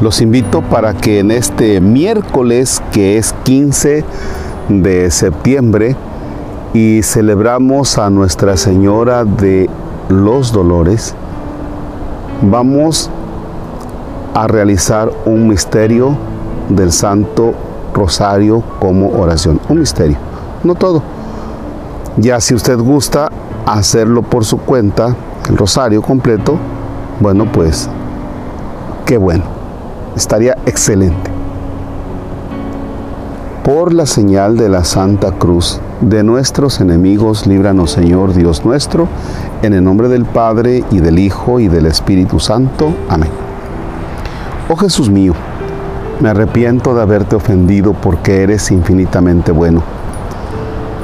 Los invito para que en este miércoles, que es 15 de septiembre, y celebramos a Nuestra Señora de los Dolores, vamos a realizar un misterio del Santo Rosario como oración. Un misterio, no todo. Ya si usted gusta hacerlo por su cuenta, el rosario completo, bueno, pues qué bueno, estaría excelente. Por la señal de la Santa Cruz de nuestros enemigos, líbranos Señor Dios nuestro, en el nombre del Padre y del Hijo y del Espíritu Santo. Amén. Oh Jesús mío, me arrepiento de haberte ofendido porque eres infinitamente bueno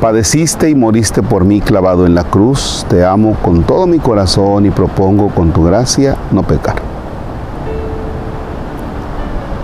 Padeciste y moriste por mí clavado en la cruz. Te amo con todo mi corazón y propongo con tu gracia no pecar.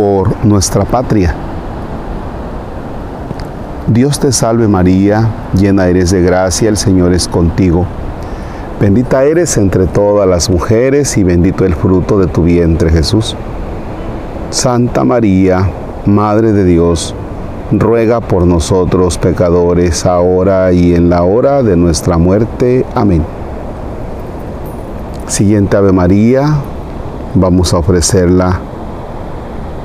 por nuestra patria. Dios te salve María, llena eres de gracia, el Señor es contigo. Bendita eres entre todas las mujeres y bendito el fruto de tu vientre Jesús. Santa María, Madre de Dios, ruega por nosotros pecadores, ahora y en la hora de nuestra muerte. Amén. Siguiente Ave María, vamos a ofrecerla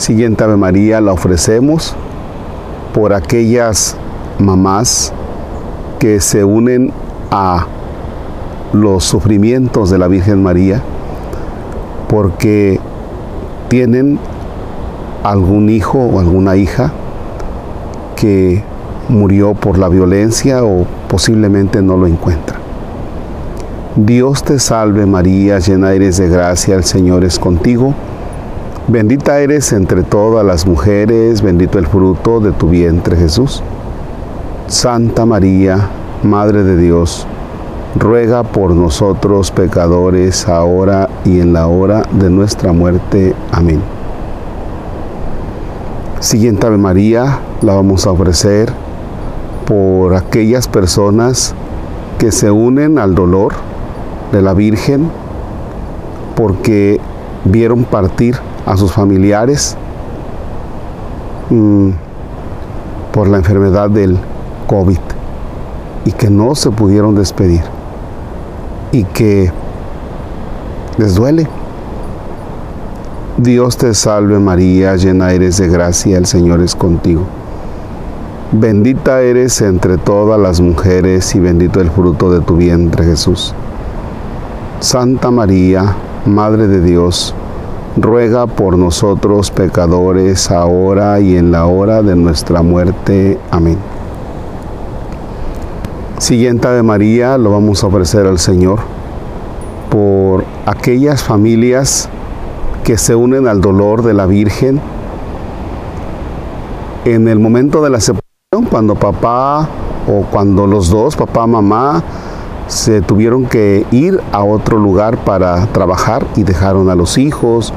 Siguiente Ave María la ofrecemos por aquellas mamás que se unen a los sufrimientos de la Virgen María porque tienen algún hijo o alguna hija que murió por la violencia o posiblemente no lo encuentra. Dios te salve María, llena eres de gracia, el Señor es contigo. Bendita eres entre todas las mujeres, bendito el fruto de tu vientre Jesús. Santa María, Madre de Dios, ruega por nosotros pecadores, ahora y en la hora de nuestra muerte. Amén. Siguiente Ave María la vamos a ofrecer por aquellas personas que se unen al dolor de la Virgen porque vieron partir a sus familiares mm, por la enfermedad del COVID y que no se pudieron despedir y que les duele. Dios te salve María, llena eres de gracia, el Señor es contigo. Bendita eres entre todas las mujeres y bendito el fruto de tu vientre Jesús. Santa María, Madre de Dios, ruega por nosotros pecadores, ahora y en la hora de nuestra muerte. Amén. Siguiente de María lo vamos a ofrecer al Señor por aquellas familias que se unen al dolor de la Virgen en el momento de la separación, cuando papá o cuando los dos, papá, mamá, se tuvieron que ir a otro lugar para trabajar y dejaron a los hijos.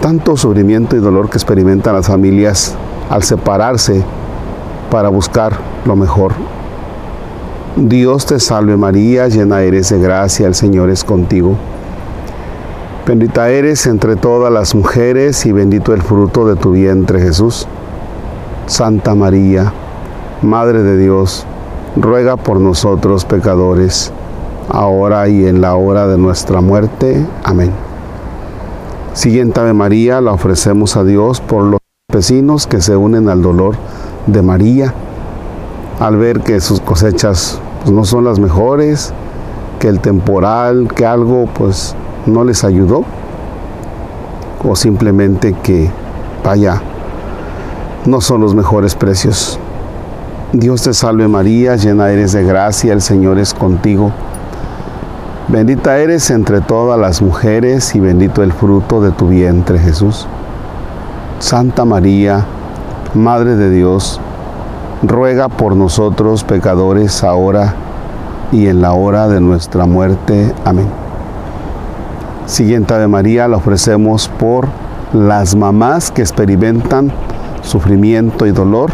Tanto sufrimiento y dolor que experimentan las familias al separarse para buscar lo mejor. Dios te salve María, llena eres de gracia, el Señor es contigo. Bendita eres entre todas las mujeres y bendito el fruto de tu vientre Jesús. Santa María, Madre de Dios, ruega por nosotros pecadores, ahora y en la hora de nuestra muerte. Amén. Siguiente Ave María la ofrecemos a Dios por los vecinos que se unen al dolor de María al ver que sus cosechas pues, no son las mejores, que el temporal, que algo pues no les ayudó o simplemente que vaya no son los mejores precios. Dios te salve María, llena eres de gracia, el Señor es contigo. Bendita eres entre todas las mujeres y bendito el fruto de tu vientre Jesús. Santa María, Madre de Dios, ruega por nosotros pecadores ahora y en la hora de nuestra muerte. Amén. Siguiente Ave María la ofrecemos por las mamás que experimentan sufrimiento y dolor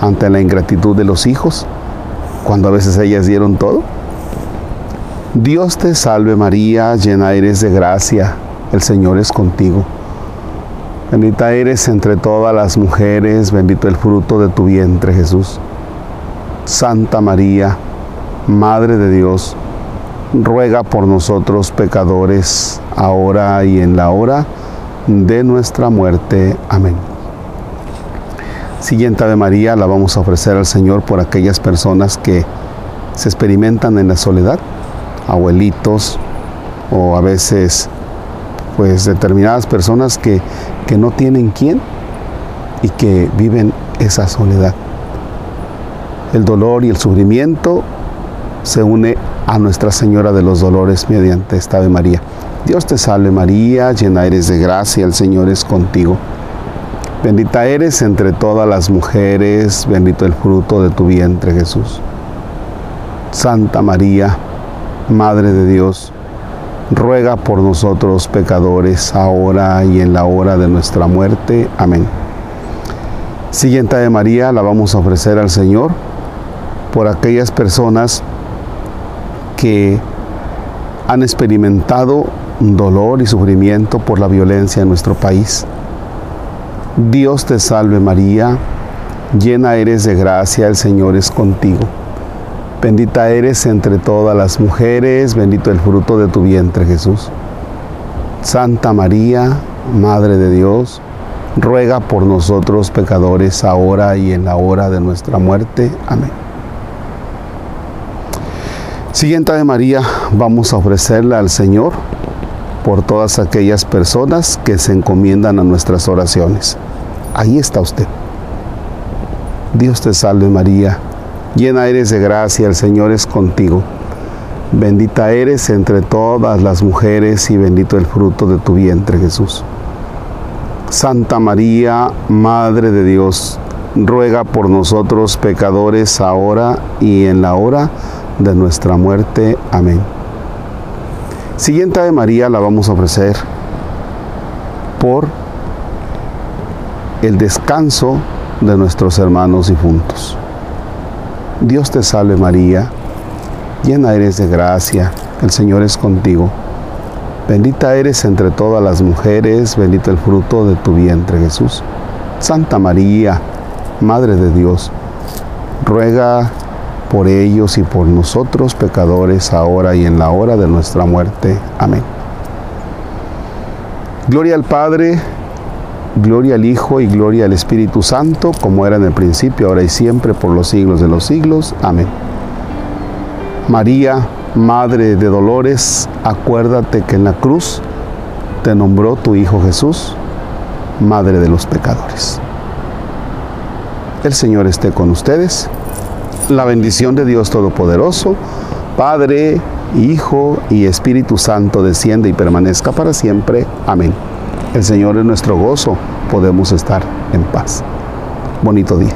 ante la ingratitud de los hijos, cuando a veces ellas dieron todo. Dios te salve María, llena eres de gracia, el Señor es contigo. Bendita eres entre todas las mujeres, bendito el fruto de tu vientre Jesús. Santa María, Madre de Dios, ruega por nosotros pecadores, ahora y en la hora de nuestra muerte. Amén. Siguiente Ave María la vamos a ofrecer al Señor por aquellas personas que se experimentan en la soledad, abuelitos o a veces pues determinadas personas que, que no tienen quién y que viven esa soledad. El dolor y el sufrimiento se une a Nuestra Señora de los Dolores mediante esta Ave María. Dios te salve María, llena eres de gracia, el Señor es contigo. Bendita eres entre todas las mujeres, bendito el fruto de tu vientre Jesús. Santa María, Madre de Dios, ruega por nosotros pecadores, ahora y en la hora de nuestra muerte. Amén. Siguiente de María la vamos a ofrecer al Señor por aquellas personas que han experimentado dolor y sufrimiento por la violencia en nuestro país Dios te salve María, llena eres de gracia, el Señor es contigo. Bendita eres entre todas las mujeres, bendito el fruto de tu vientre Jesús. Santa María, Madre de Dios, ruega por nosotros pecadores ahora y en la hora de nuestra muerte. Amén. Siguiente de María, vamos a ofrecerla al Señor por todas aquellas personas que se encomiendan a nuestras oraciones. Ahí está usted. Dios te salve María, llena eres de gracia, el Señor es contigo. Bendita eres entre todas las mujeres y bendito el fruto de tu vientre Jesús. Santa María, Madre de Dios, ruega por nosotros pecadores ahora y en la hora de nuestra muerte. Amén. Siguiente de María la vamos a ofrecer por el descanso de nuestros hermanos difuntos. Dios te salve María, llena eres de gracia, el Señor es contigo. Bendita eres entre todas las mujeres, bendito el fruto de tu vientre Jesús. Santa María, Madre de Dios, ruega por ellos y por nosotros pecadores, ahora y en la hora de nuestra muerte. Amén. Gloria al Padre, gloria al Hijo y gloria al Espíritu Santo, como era en el principio, ahora y siempre, por los siglos de los siglos. Amén. María, Madre de Dolores, acuérdate que en la cruz te nombró tu Hijo Jesús, Madre de los pecadores. El Señor esté con ustedes la bendición de Dios Todopoderoso, Padre, Hijo y Espíritu Santo desciende y permanezca para siempre. Amén. El Señor es nuestro gozo, podemos estar en paz. Bonito día.